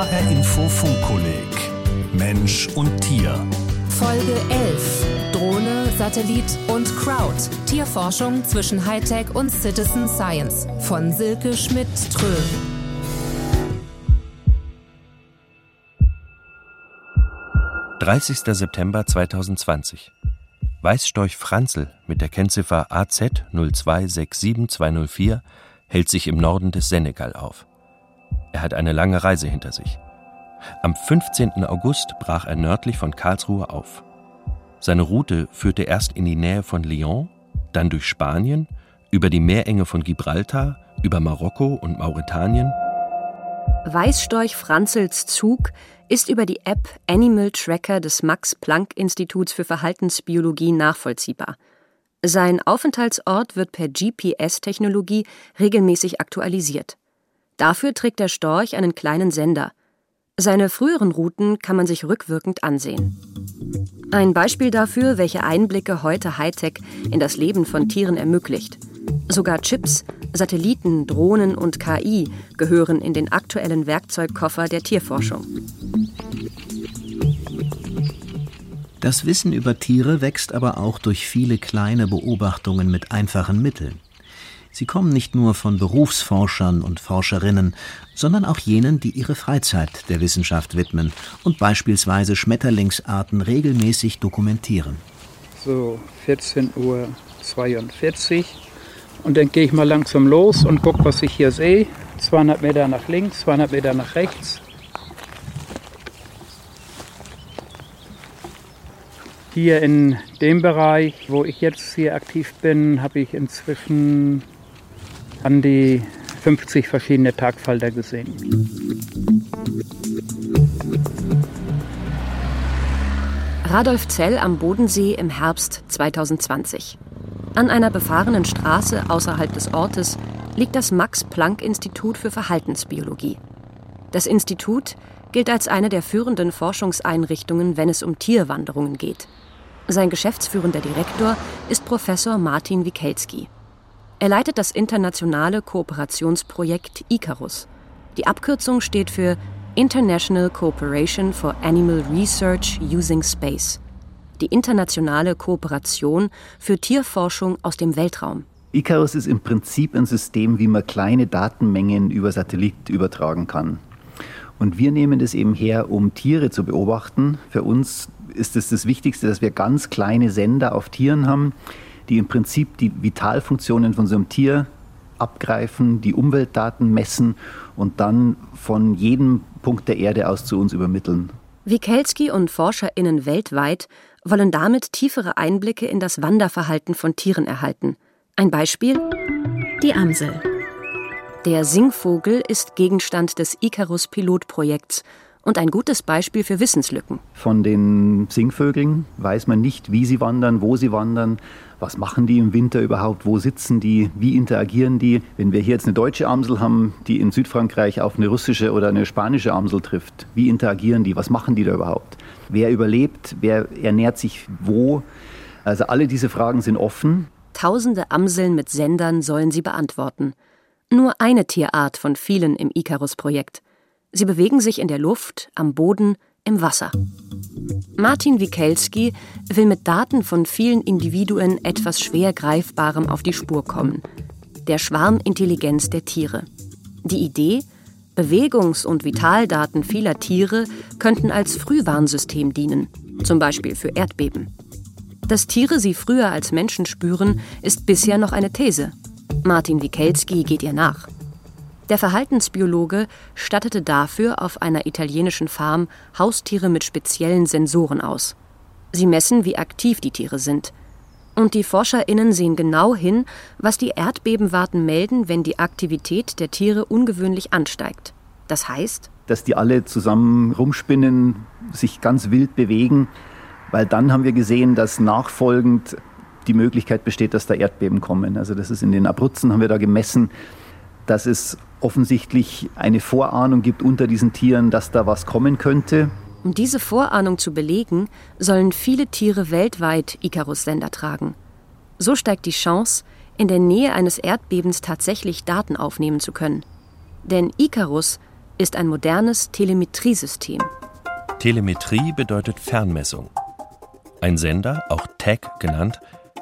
HR Info Funkkolleg Mensch und Tier. Folge 11. Drohne, Satellit und Crowd. Tierforschung zwischen Hightech und Citizen Science. Von Silke Schmidt-Trö. »30. September 2020. Weißstorch Franzl mit der Kennziffer AZ 0267204 hält sich im Norden des Senegal auf. Er hat eine lange Reise hinter sich. Am 15. August brach er nördlich von Karlsruhe auf. Seine Route führte erst in die Nähe von Lyon, dann durch Spanien, über die Meerenge von Gibraltar, über Marokko und Mauretanien. Weißstorch Franzels Zug ist über die App Animal Tracker des Max-Planck-Instituts für Verhaltensbiologie nachvollziehbar. Sein Aufenthaltsort wird per GPS-Technologie regelmäßig aktualisiert. Dafür trägt der Storch einen kleinen Sender. Seine früheren Routen kann man sich rückwirkend ansehen. Ein Beispiel dafür, welche Einblicke heute Hightech in das Leben von Tieren ermöglicht. Sogar Chips, Satelliten, Drohnen und KI gehören in den aktuellen Werkzeugkoffer der Tierforschung. Das Wissen über Tiere wächst aber auch durch viele kleine Beobachtungen mit einfachen Mitteln. Sie kommen nicht nur von Berufsforschern und Forscherinnen, sondern auch jenen, die ihre Freizeit der Wissenschaft widmen und beispielsweise Schmetterlingsarten regelmäßig dokumentieren. So 14.42 Uhr. Und dann gehe ich mal langsam los und gucke, was ich hier sehe. 200 Meter nach links, 200 Meter nach rechts. Hier in dem Bereich, wo ich jetzt hier aktiv bin, habe ich inzwischen an die 50 verschiedene Tagfalter gesehen. Radolf Zell am Bodensee im Herbst 2020. An einer befahrenen Straße außerhalb des Ortes liegt das Max-Planck-Institut für Verhaltensbiologie. Das Institut gilt als eine der führenden Forschungseinrichtungen, wenn es um Tierwanderungen geht. Sein geschäftsführender Direktor ist Professor Martin Wikelski. Er leitet das internationale Kooperationsprojekt ICARUS. Die Abkürzung steht für International Cooperation for Animal Research Using Space, die internationale Kooperation für Tierforschung aus dem Weltraum. ICARUS ist im Prinzip ein System, wie man kleine Datenmengen über Satellit übertragen kann. Und wir nehmen das eben her, um Tiere zu beobachten. Für uns ist es das Wichtigste, dass wir ganz kleine Sender auf Tieren haben, die im Prinzip die Vitalfunktionen von so einem Tier abgreifen, die Umweltdaten messen und dann von jedem Punkt der Erde aus zu uns übermitteln. Wikelski und ForscherInnen weltweit wollen damit tiefere Einblicke in das Wanderverhalten von Tieren erhalten. Ein Beispiel? Die Amsel. Der Singvogel ist Gegenstand des Icarus-Pilotprojekts und ein gutes Beispiel für Wissenslücken. Von den Singvögeln weiß man nicht, wie sie wandern, wo sie wandern, was machen die im Winter überhaupt, wo sitzen die, wie interagieren die. Wenn wir hier jetzt eine deutsche Amsel haben, die in Südfrankreich auf eine russische oder eine spanische Amsel trifft, wie interagieren die, was machen die da überhaupt? Wer überlebt, wer ernährt sich wo? Also alle diese Fragen sind offen. Tausende Amseln mit Sendern sollen sie beantworten. Nur eine Tierart von vielen im Icarus-Projekt. Sie bewegen sich in der Luft, am Boden, im Wasser. Martin Wikelski will mit Daten von vielen Individuen etwas schwer Greifbarem auf die Spur kommen. Der Schwarmintelligenz der Tiere. Die Idee, Bewegungs- und Vitaldaten vieler Tiere könnten als Frühwarnsystem dienen, zum Beispiel für Erdbeben. Dass Tiere sie früher als Menschen spüren, ist bisher noch eine These. Martin Wikelski geht ihr nach. Der Verhaltensbiologe stattete dafür auf einer italienischen Farm Haustiere mit speziellen Sensoren aus. Sie messen, wie aktiv die Tiere sind. Und die ForscherInnen sehen genau hin, was die Erdbebenwarten melden, wenn die Aktivität der Tiere ungewöhnlich ansteigt. Das heißt, dass die alle zusammen rumspinnen, sich ganz wild bewegen, weil dann haben wir gesehen, dass nachfolgend die Möglichkeit besteht, dass da Erdbeben kommen. Also das ist in den Abruzzen haben wir da gemessen, dass es offensichtlich eine Vorahnung gibt unter diesen Tieren, dass da was kommen könnte. Um diese Vorahnung zu belegen, sollen viele Tiere weltweit Icarus-Sender tragen. So steigt die Chance, in der Nähe eines Erdbebens tatsächlich Daten aufnehmen zu können. Denn Icarus ist ein modernes Telemetriesystem. Telemetrie bedeutet Fernmessung. Ein Sender, auch TAG genannt,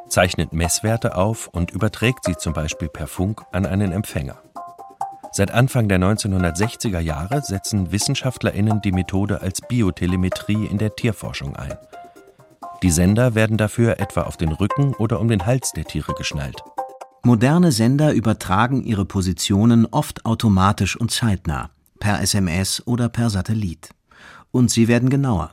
zeichnet Messwerte auf und überträgt sie zum Beispiel per Funk an einen Empfänger. Seit Anfang der 1960er Jahre setzen WissenschaftlerInnen die Methode als Biotelemetrie in der Tierforschung ein. Die Sender werden dafür etwa auf den Rücken oder um den Hals der Tiere geschnallt. Moderne Sender übertragen ihre Positionen oft automatisch und zeitnah, per SMS oder per Satellit. Und sie werden genauer.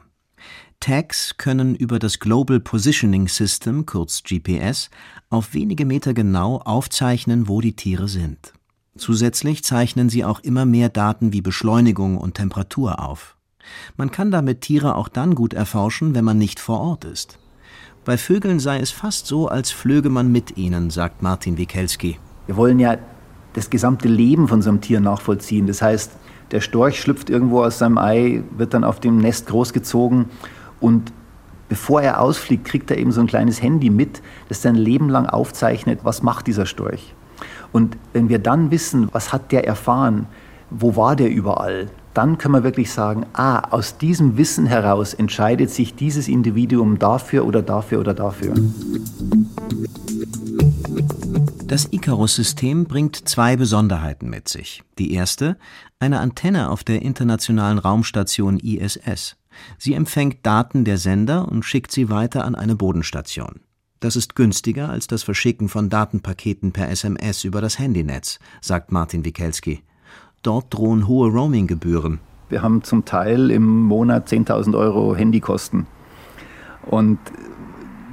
Tags können über das Global Positioning System, kurz GPS, auf wenige Meter genau aufzeichnen, wo die Tiere sind. Zusätzlich zeichnen sie auch immer mehr Daten wie Beschleunigung und Temperatur auf. Man kann damit Tiere auch dann gut erforschen, wenn man nicht vor Ort ist. Bei Vögeln sei es fast so, als flöge man mit ihnen, sagt Martin Wikelski. Wir wollen ja das gesamte Leben von so einem Tier nachvollziehen. Das heißt, der Storch schlüpft irgendwo aus seinem Ei, wird dann auf dem Nest großgezogen und bevor er ausfliegt, kriegt er eben so ein kleines Handy mit, das sein Leben lang aufzeichnet, was macht dieser Storch. Und wenn wir dann wissen, was hat der erfahren, wo war der überall, dann können wir wirklich sagen, ah, aus diesem Wissen heraus entscheidet sich dieses Individuum dafür oder dafür oder dafür. Das Icarus-System bringt zwei Besonderheiten mit sich. Die erste, eine Antenne auf der internationalen Raumstation ISS. Sie empfängt Daten der Sender und schickt sie weiter an eine Bodenstation. Das ist günstiger als das Verschicken von Datenpaketen per SMS über das Handynetz, sagt Martin Wikelski. Dort drohen hohe Roaminggebühren. Wir haben zum Teil im Monat 10.000 Euro Handykosten. Und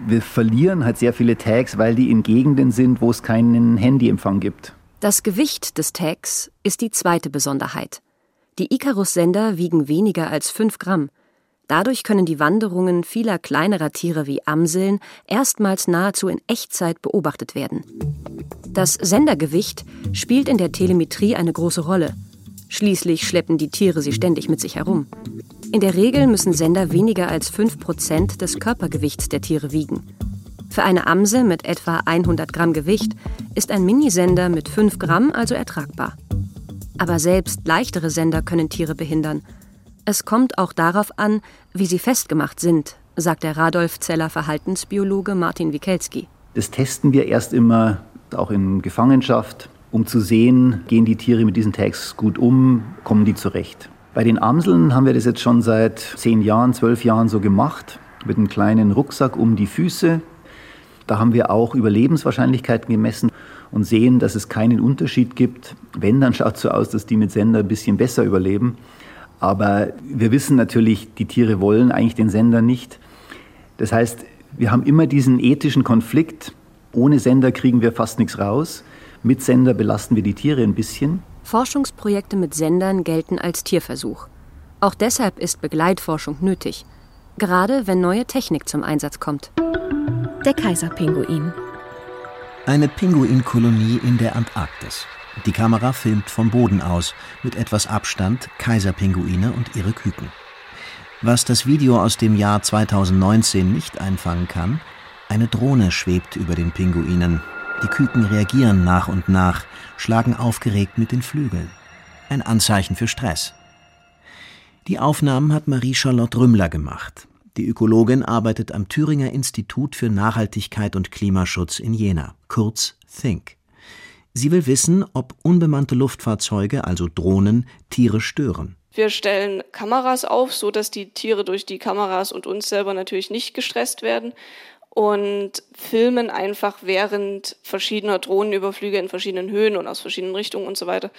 wir verlieren halt sehr viele Tags, weil die in Gegenden sind, wo es keinen Handyempfang gibt. Das Gewicht des Tags ist die zweite Besonderheit. Die Icarus-Sender wiegen weniger als 5 Gramm. Dadurch können die Wanderungen vieler kleinerer Tiere wie Amseln erstmals nahezu in Echtzeit beobachtet werden. Das Sendergewicht spielt in der Telemetrie eine große Rolle. Schließlich schleppen die Tiere sie ständig mit sich herum. In der Regel müssen Sender weniger als 5% des Körpergewichts der Tiere wiegen. Für eine Amsel mit etwa 100 Gramm Gewicht ist ein Minisender mit 5 Gramm also ertragbar. Aber selbst leichtere Sender können Tiere behindern. Es kommt auch darauf an, wie sie festgemacht sind, sagt der Radolf Zeller Verhaltensbiologe Martin Wikelski. Das testen wir erst immer auch in Gefangenschaft, um zu sehen, gehen die Tiere mit diesen Tags gut um, kommen die zurecht. Bei den Amseln haben wir das jetzt schon seit zehn Jahren, zwölf Jahren so gemacht, mit einem kleinen Rucksack um die Füße. Da haben wir auch Überlebenswahrscheinlichkeiten gemessen und sehen, dass es keinen Unterschied gibt. Wenn, dann schaut es so aus, dass die mit Sender ein bisschen besser überleben. Aber wir wissen natürlich, die Tiere wollen eigentlich den Sender nicht. Das heißt, wir haben immer diesen ethischen Konflikt, ohne Sender kriegen wir fast nichts raus. Mit Sender belasten wir die Tiere ein bisschen. Forschungsprojekte mit Sendern gelten als Tierversuch. Auch deshalb ist Begleitforschung nötig. Gerade wenn neue Technik zum Einsatz kommt. Der Kaiserpinguin. Eine Pinguinkolonie in der Antarktis. Die Kamera filmt vom Boden aus, mit etwas Abstand, Kaiserpinguine und ihre Küken. Was das Video aus dem Jahr 2019 nicht einfangen kann, eine Drohne schwebt über den Pinguinen. Die Küken reagieren nach und nach, schlagen aufgeregt mit den Flügeln. Ein Anzeichen für Stress. Die Aufnahmen hat Marie-Charlotte Rümmler gemacht. Die Ökologin arbeitet am Thüringer Institut für Nachhaltigkeit und Klimaschutz in Jena, kurz THINK. Sie will wissen, ob unbemannte Luftfahrzeuge, also Drohnen, Tiere stören. Wir stellen Kameras auf, so dass die Tiere durch die Kameras und uns selber natürlich nicht gestresst werden und filmen einfach während verschiedener Drohnenüberflüge in verschiedenen Höhen und aus verschiedenen Richtungen und so weiter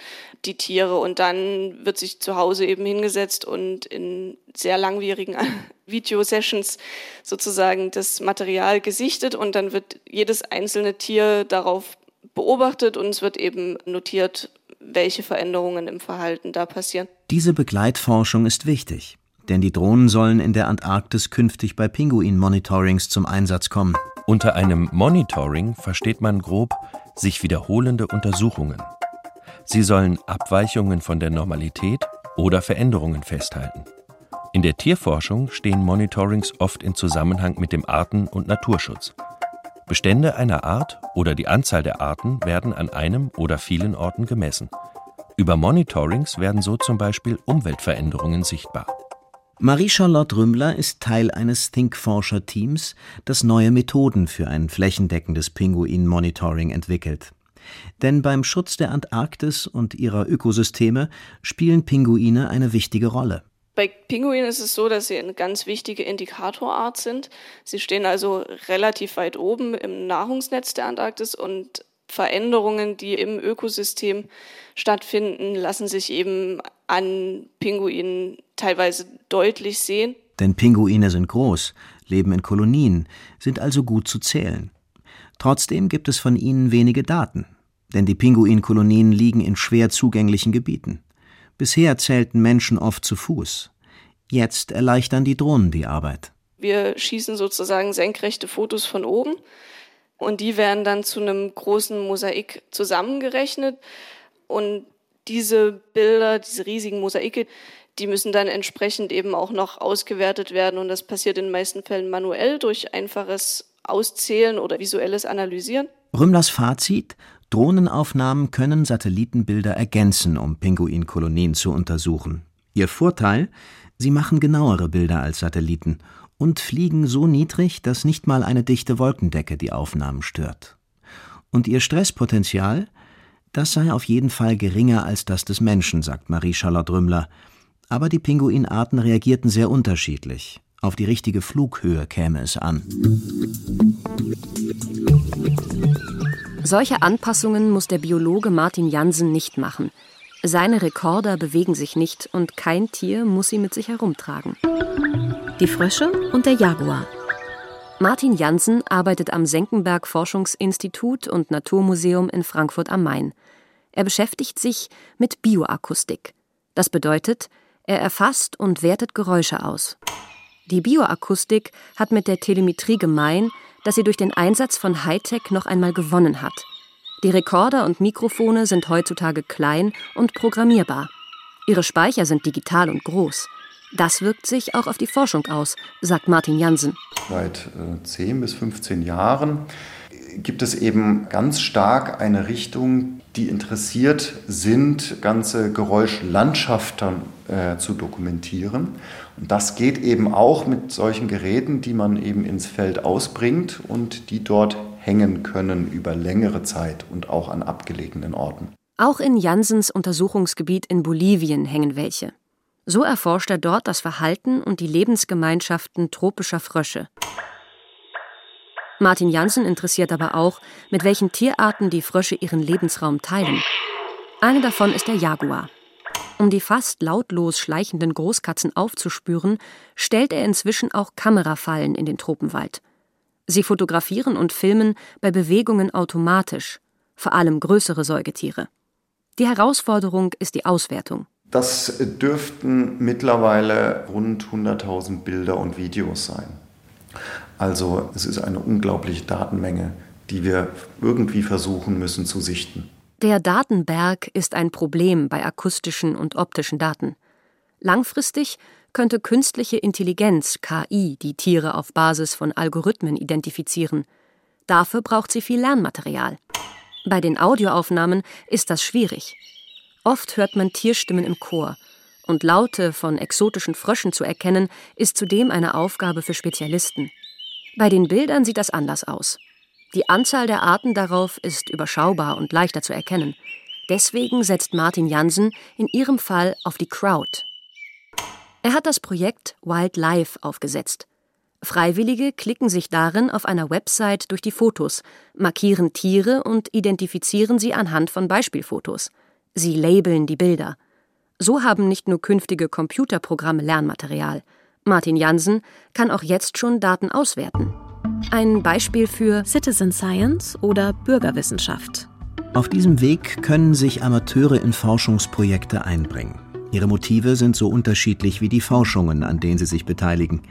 die Tiere. Und dann wird sich zu Hause eben hingesetzt und in sehr langwierigen Videosessions sozusagen das Material gesichtet und dann wird jedes einzelne Tier darauf beobachtet und es wird eben notiert, welche Veränderungen im Verhalten da passieren. Diese Begleitforschung ist wichtig. Denn die Drohnen sollen in der Antarktis künftig bei Pinguin-Monitorings zum Einsatz kommen. Unter einem Monitoring versteht man grob sich wiederholende Untersuchungen. Sie sollen Abweichungen von der Normalität oder Veränderungen festhalten. In der Tierforschung stehen Monitorings oft in Zusammenhang mit dem Arten- und Naturschutz. Bestände einer Art oder die Anzahl der Arten werden an einem oder vielen Orten gemessen. Über Monitorings werden so zum Beispiel Umweltveränderungen sichtbar. Marie-Charlotte Rümmler ist Teil eines Think-Forscher-Teams, das neue Methoden für ein flächendeckendes Pinguin-Monitoring entwickelt. Denn beim Schutz der Antarktis und ihrer Ökosysteme spielen Pinguine eine wichtige Rolle. Bei Pinguinen ist es so, dass sie eine ganz wichtige Indikatorart sind. Sie stehen also relativ weit oben im Nahrungsnetz der Antarktis und Veränderungen, die im Ökosystem stattfinden, lassen sich eben an Pinguinen teilweise deutlich sehen. Denn Pinguine sind groß, leben in Kolonien, sind also gut zu zählen. Trotzdem gibt es von ihnen wenige Daten, denn die Pinguinkolonien liegen in schwer zugänglichen Gebieten. Bisher zählten Menschen oft zu Fuß. Jetzt erleichtern die Drohnen die Arbeit. Wir schießen sozusagen senkrechte Fotos von oben und die werden dann zu einem großen Mosaik zusammengerechnet und diese Bilder, diese riesigen Mosaike, die müssen dann entsprechend eben auch noch ausgewertet werden und das passiert in den meisten Fällen manuell durch einfaches Auszählen oder visuelles Analysieren. Rümmlers Fazit: Drohnenaufnahmen können Satellitenbilder ergänzen, um Pinguinkolonien zu untersuchen. Ihr Vorteil: Sie machen genauere Bilder als Satelliten und fliegen so niedrig, dass nicht mal eine dichte Wolkendecke die Aufnahmen stört. Und ihr Stresspotenzial? Das sei auf jeden Fall geringer als das des Menschen, sagt Marie-Charlotte Rümmler. Aber die Pinguinarten reagierten sehr unterschiedlich. Auf die richtige Flughöhe käme es an. Solche Anpassungen muss der Biologe Martin Jansen nicht machen. Seine Rekorder bewegen sich nicht und kein Tier muss sie mit sich herumtragen. Die Frösche und der Jaguar. Martin Jansen arbeitet am Senckenberg Forschungsinstitut und Naturmuseum in Frankfurt am Main. Er beschäftigt sich mit Bioakustik. Das bedeutet, er erfasst und wertet Geräusche aus. Die Bioakustik hat mit der Telemetrie gemein, dass sie durch den Einsatz von Hightech noch einmal gewonnen hat. Die Rekorder und Mikrofone sind heutzutage klein und programmierbar. Ihre Speicher sind digital und groß. Das wirkt sich auch auf die Forschung aus, sagt Martin Jansen. Seit äh, 10 bis 15 Jahren gibt es eben ganz stark eine Richtung, die interessiert sind, ganze Geräuschlandschaften äh, zu dokumentieren. Und das geht eben auch mit solchen Geräten, die man eben ins Feld ausbringt und die dort hängen können über längere Zeit und auch an abgelegenen Orten. Auch in Jansens Untersuchungsgebiet in Bolivien hängen welche. So erforscht er dort das Verhalten und die Lebensgemeinschaften tropischer Frösche. Martin Janssen interessiert aber auch, mit welchen Tierarten die Frösche ihren Lebensraum teilen. Eine davon ist der Jaguar. Um die fast lautlos schleichenden Großkatzen aufzuspüren, stellt er inzwischen auch Kamerafallen in den Tropenwald. Sie fotografieren und filmen bei Bewegungen automatisch, vor allem größere Säugetiere. Die Herausforderung ist die Auswertung. Das dürften mittlerweile rund 100.000 Bilder und Videos sein. Also es ist eine unglaubliche Datenmenge, die wir irgendwie versuchen müssen zu sichten. Der Datenberg ist ein Problem bei akustischen und optischen Daten. Langfristig könnte künstliche Intelligenz KI die Tiere auf Basis von Algorithmen identifizieren. Dafür braucht sie viel Lernmaterial. Bei den Audioaufnahmen ist das schwierig. Oft hört man Tierstimmen im Chor. Und Laute von exotischen Fröschen zu erkennen, ist zudem eine Aufgabe für Spezialisten. Bei den Bildern sieht das anders aus. Die Anzahl der Arten darauf ist überschaubar und leichter zu erkennen. Deswegen setzt Martin Jansen in ihrem Fall auf die Crowd. Er hat das Projekt Wildlife aufgesetzt. Freiwillige klicken sich darin auf einer Website durch die Fotos, markieren Tiere und identifizieren sie anhand von Beispielfotos. Sie labeln die Bilder. So haben nicht nur künftige Computerprogramme Lernmaterial. Martin Jansen kann auch jetzt schon Daten auswerten. Ein Beispiel für Citizen Science oder Bürgerwissenschaft. Auf diesem Weg können sich Amateure in Forschungsprojekte einbringen. Ihre Motive sind so unterschiedlich wie die Forschungen, an denen sie sich beteiligen.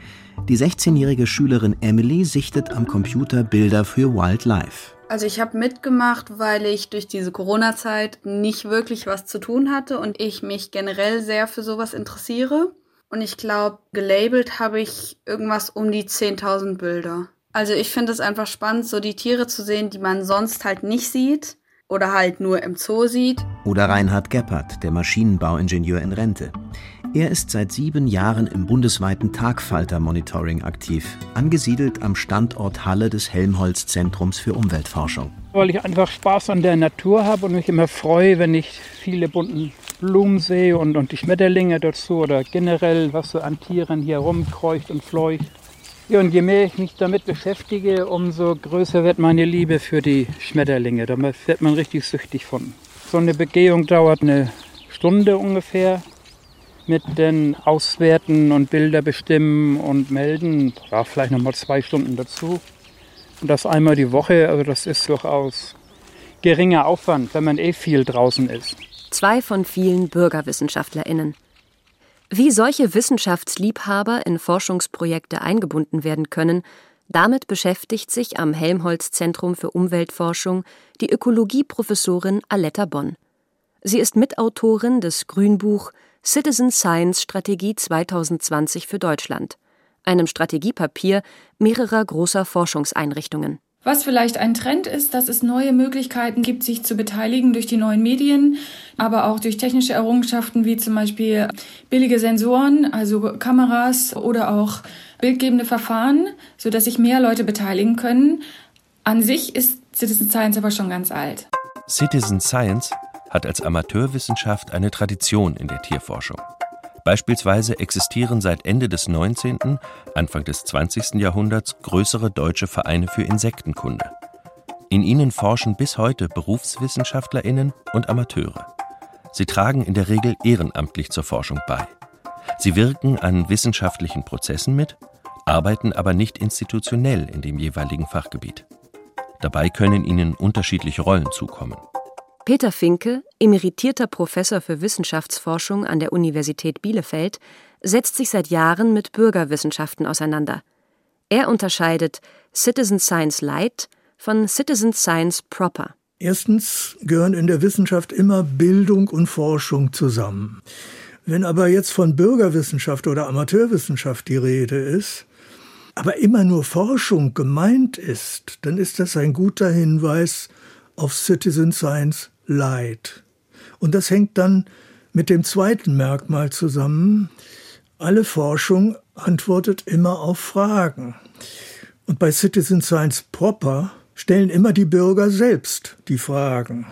Die 16-jährige Schülerin Emily sichtet am Computer Bilder für Wildlife. Also ich habe mitgemacht, weil ich durch diese Corona-Zeit nicht wirklich was zu tun hatte und ich mich generell sehr für sowas interessiere. Und ich glaube, gelabelt habe ich irgendwas um die 10.000 Bilder. Also ich finde es einfach spannend, so die Tiere zu sehen, die man sonst halt nicht sieht. oder halt nur im Zoo sieht. Oder Reinhard Geppert, der Maschinenbauingenieur in Rente. Er ist seit sieben Jahren im bundesweiten Tagfalter-Monitoring aktiv, angesiedelt am Standort Halle des Helmholtz-Zentrums für Umweltforschung. Weil ich einfach Spaß an der Natur habe und mich immer freue, wenn ich viele bunte Blumen sehe und, und die Schmetterlinge dazu oder generell, was so an Tieren hier rumkreucht und fleucht. Ja, und je mehr ich mich damit beschäftige, umso größer wird meine Liebe für die Schmetterlinge. Da wird man richtig süchtig von. So eine Begehung dauert eine Stunde ungefähr mit den Auswerten und Bilder bestimmen und melden. Ja, vielleicht nochmal zwei Stunden dazu. Und das einmal die Woche, also das ist durchaus geringer Aufwand, wenn man eh viel draußen ist. Zwei von vielen BürgerwissenschaftlerInnen. Wie solche Wissenschaftsliebhaber in Forschungsprojekte eingebunden werden können, damit beschäftigt sich am Helmholtz-Zentrum für Umweltforschung die Ökologieprofessorin Aletta Bonn. Sie ist Mitautorin des Grünbuch Citizen Science Strategie 2020 für Deutschland, einem Strategiepapier mehrerer großer Forschungseinrichtungen. Was vielleicht ein Trend ist, dass es neue Möglichkeiten gibt, sich zu beteiligen durch die neuen Medien, aber auch durch technische Errungenschaften wie zum Beispiel billige Sensoren, also Kameras oder auch bildgebende Verfahren, so dass sich mehr Leute beteiligen können. An sich ist Citizen Science aber schon ganz alt. Citizen Science hat als Amateurwissenschaft eine Tradition in der Tierforschung. Beispielsweise existieren seit Ende des 19., Anfang des 20. Jahrhunderts größere deutsche Vereine für Insektenkunde. In ihnen forschen bis heute Berufswissenschaftlerinnen und Amateure. Sie tragen in der Regel ehrenamtlich zur Forschung bei. Sie wirken an wissenschaftlichen Prozessen mit, arbeiten aber nicht institutionell in dem jeweiligen Fachgebiet. Dabei können ihnen unterschiedliche Rollen zukommen. Peter Finke, emeritierter Professor für Wissenschaftsforschung an der Universität Bielefeld, setzt sich seit Jahren mit Bürgerwissenschaften auseinander. Er unterscheidet Citizen Science Light von Citizen Science Proper. Erstens gehören in der Wissenschaft immer Bildung und Forschung zusammen. Wenn aber jetzt von Bürgerwissenschaft oder Amateurwissenschaft die Rede ist, aber immer nur Forschung gemeint ist, dann ist das ein guter Hinweis auf Citizen Science Leid. Und das hängt dann mit dem zweiten Merkmal zusammen. Alle Forschung antwortet immer auf Fragen. Und bei Citizen Science Proper stellen immer die Bürger selbst die Fragen.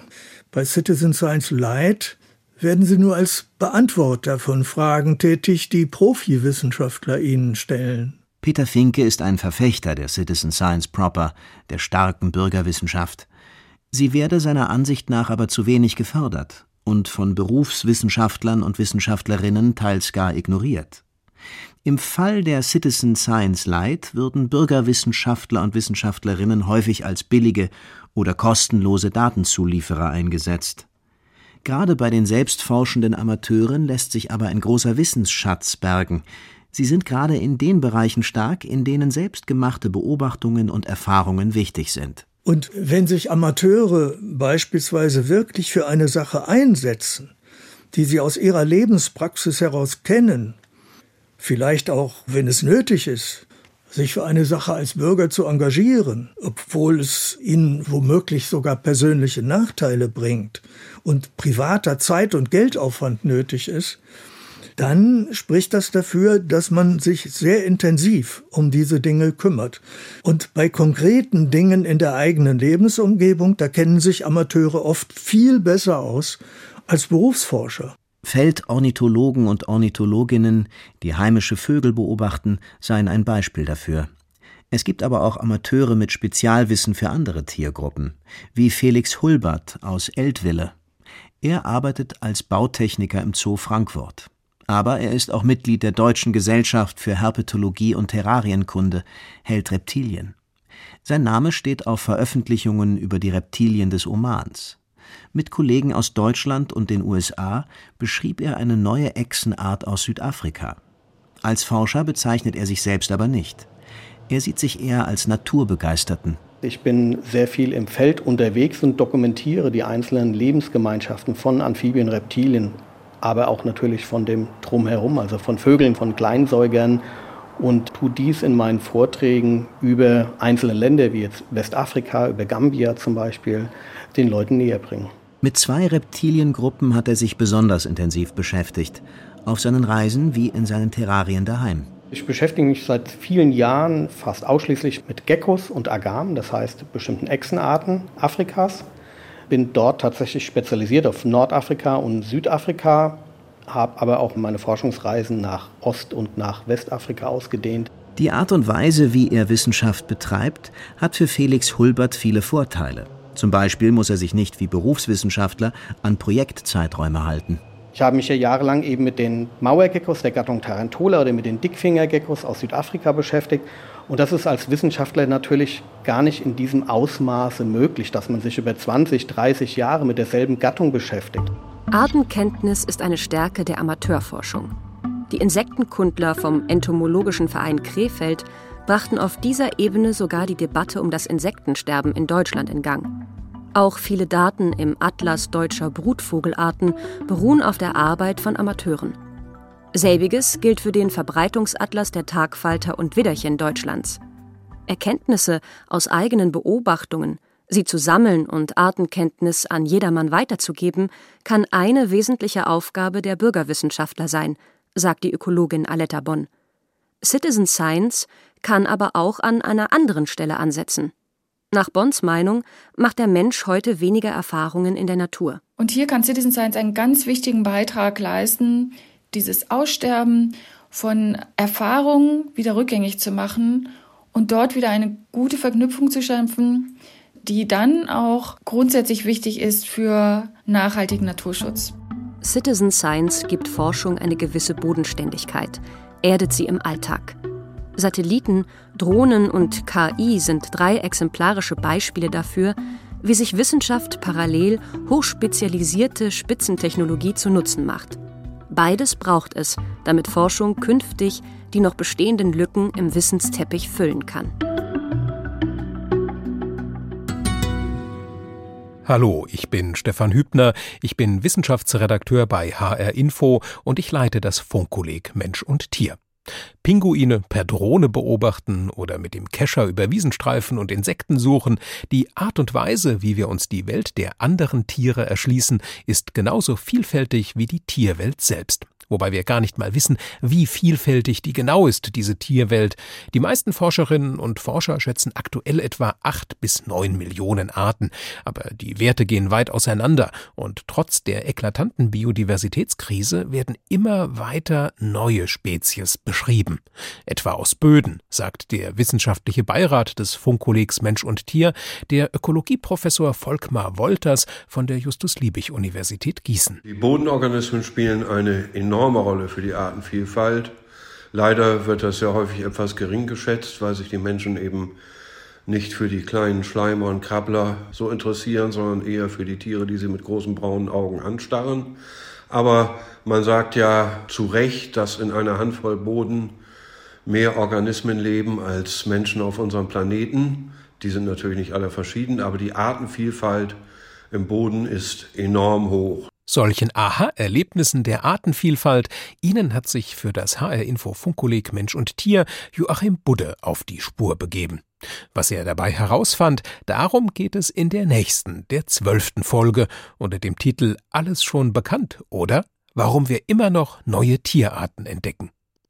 Bei Citizen Science Light werden sie nur als Beantworter von Fragen tätig, die Profiwissenschaftler ihnen stellen. Peter Finke ist ein Verfechter der Citizen Science Proper, der starken Bürgerwissenschaft. Sie werde seiner Ansicht nach aber zu wenig gefördert und von Berufswissenschaftlern und Wissenschaftlerinnen teils gar ignoriert. Im Fall der Citizen Science Light würden Bürgerwissenschaftler und Wissenschaftlerinnen häufig als billige oder kostenlose Datenzulieferer eingesetzt. Gerade bei den selbstforschenden Amateuren lässt sich aber ein großer Wissensschatz bergen. Sie sind gerade in den Bereichen stark, in denen selbstgemachte Beobachtungen und Erfahrungen wichtig sind. Und wenn sich Amateure beispielsweise wirklich für eine Sache einsetzen, die sie aus ihrer Lebenspraxis heraus kennen, vielleicht auch, wenn es nötig ist, sich für eine Sache als Bürger zu engagieren, obwohl es ihnen womöglich sogar persönliche Nachteile bringt und privater Zeit- und Geldaufwand nötig ist, dann spricht das dafür, dass man sich sehr intensiv um diese Dinge kümmert. Und bei konkreten Dingen in der eigenen Lebensumgebung, da kennen sich Amateure oft viel besser aus als Berufsforscher. Feldornithologen und Ornithologinnen, die heimische Vögel beobachten, seien ein Beispiel dafür. Es gibt aber auch Amateure mit Spezialwissen für andere Tiergruppen, wie Felix Hulbert aus Eltville. Er arbeitet als Bautechniker im Zoo Frankfurt aber er ist auch Mitglied der Deutschen Gesellschaft für Herpetologie und Terrarienkunde, hält Reptilien. Sein Name steht auf Veröffentlichungen über die Reptilien des Omans. Mit Kollegen aus Deutschland und den USA beschrieb er eine neue Echsenart aus Südafrika. Als Forscher bezeichnet er sich selbst aber nicht. Er sieht sich eher als Naturbegeisterten. Ich bin sehr viel im Feld unterwegs und dokumentiere die einzelnen Lebensgemeinschaften von Amphibien, Reptilien, aber auch natürlich von dem Drumherum, also von Vögeln, von Kleinsäugern und tue dies in meinen Vorträgen über einzelne Länder wie jetzt Westafrika, über Gambia zum Beispiel, den Leuten näher bringen. Mit zwei Reptiliengruppen hat er sich besonders intensiv beschäftigt, auf seinen Reisen wie in seinen Terrarien daheim. Ich beschäftige mich seit vielen Jahren fast ausschließlich mit Geckos und Agamen, das heißt bestimmten Echsenarten Afrikas. Bin dort tatsächlich spezialisiert auf Nordafrika und Südafrika, habe aber auch meine Forschungsreisen nach Ost- und nach Westafrika ausgedehnt. Die Art und Weise, wie er Wissenschaft betreibt, hat für Felix Hulbert viele Vorteile. Zum Beispiel muss er sich nicht wie Berufswissenschaftler an Projektzeiträume halten. Ich habe mich ja jahrelang eben mit den Mauergeckos der Gattung Tarantola oder mit den Dickfingergeckos aus Südafrika beschäftigt. Und das ist als Wissenschaftler natürlich gar nicht in diesem Ausmaße möglich, dass man sich über 20, 30 Jahre mit derselben Gattung beschäftigt. Artenkenntnis ist eine Stärke der Amateurforschung. Die Insektenkundler vom Entomologischen Verein Krefeld brachten auf dieser Ebene sogar die Debatte um das Insektensterben in Deutschland in Gang. Auch viele Daten im Atlas deutscher Brutvogelarten beruhen auf der Arbeit von Amateuren. Selbiges gilt für den Verbreitungsatlas der Tagfalter und Widderchen Deutschlands. Erkenntnisse aus eigenen Beobachtungen, sie zu sammeln und Artenkenntnis an jedermann weiterzugeben, kann eine wesentliche Aufgabe der Bürgerwissenschaftler sein, sagt die Ökologin Aletta Bonn. Citizen Science kann aber auch an einer anderen Stelle ansetzen. Nach Bonds Meinung macht der Mensch heute weniger Erfahrungen in der Natur. Und hier kann Citizen Science einen ganz wichtigen Beitrag leisten, dieses Aussterben von Erfahrungen wieder rückgängig zu machen und dort wieder eine gute Verknüpfung zu schaffen, die dann auch grundsätzlich wichtig ist für nachhaltigen Naturschutz. Citizen Science gibt Forschung eine gewisse Bodenständigkeit, erdet sie im Alltag. Satelliten, Drohnen und KI sind drei exemplarische Beispiele dafür, wie sich Wissenschaft parallel hochspezialisierte Spitzentechnologie zu Nutzen macht. Beides braucht es, damit Forschung künftig die noch bestehenden Lücken im Wissensteppich füllen kann. Hallo, ich bin Stefan Hübner, ich bin Wissenschaftsredakteur bei HR Info und ich leite das Funkkolleg Mensch und Tier. Pinguine per Drohne beobachten oder mit dem Kescher über Wiesenstreifen und Insekten suchen, die Art und Weise, wie wir uns die Welt der anderen Tiere erschließen, ist genauso vielfältig wie die Tierwelt selbst wobei wir gar nicht mal wissen, wie vielfältig die genau ist, diese Tierwelt. Die meisten Forscherinnen und Forscher schätzen aktuell etwa acht bis neun Millionen Arten, aber die Werte gehen weit auseinander und trotz der eklatanten Biodiversitätskrise werden immer weiter neue Spezies beschrieben. Etwa aus Böden, sagt der wissenschaftliche Beirat des Funkkollegs Mensch und Tier, der Ökologieprofessor Volkmar Wolters von der Justus-Liebig-Universität Gießen. Die Bodenorganismen spielen eine enorme enorme Rolle für die Artenvielfalt. Leider wird das ja häufig etwas gering geschätzt, weil sich die Menschen eben nicht für die kleinen Schleimer und Krabbler so interessieren, sondern eher für die Tiere, die sie mit großen braunen Augen anstarren. Aber man sagt ja zu Recht, dass in einer Handvoll Boden mehr Organismen leben als Menschen auf unserem Planeten. Die sind natürlich nicht alle verschieden, aber die Artenvielfalt im Boden ist enorm hoch. Solchen Aha-Erlebnissen der Artenvielfalt, ihnen hat sich für das HR-Info Funkkolleg Mensch und Tier Joachim Budde auf die Spur begeben. Was er dabei herausfand, darum geht es in der nächsten, der zwölften Folge unter dem Titel Alles schon bekannt, oder? Warum wir immer noch neue Tierarten entdecken.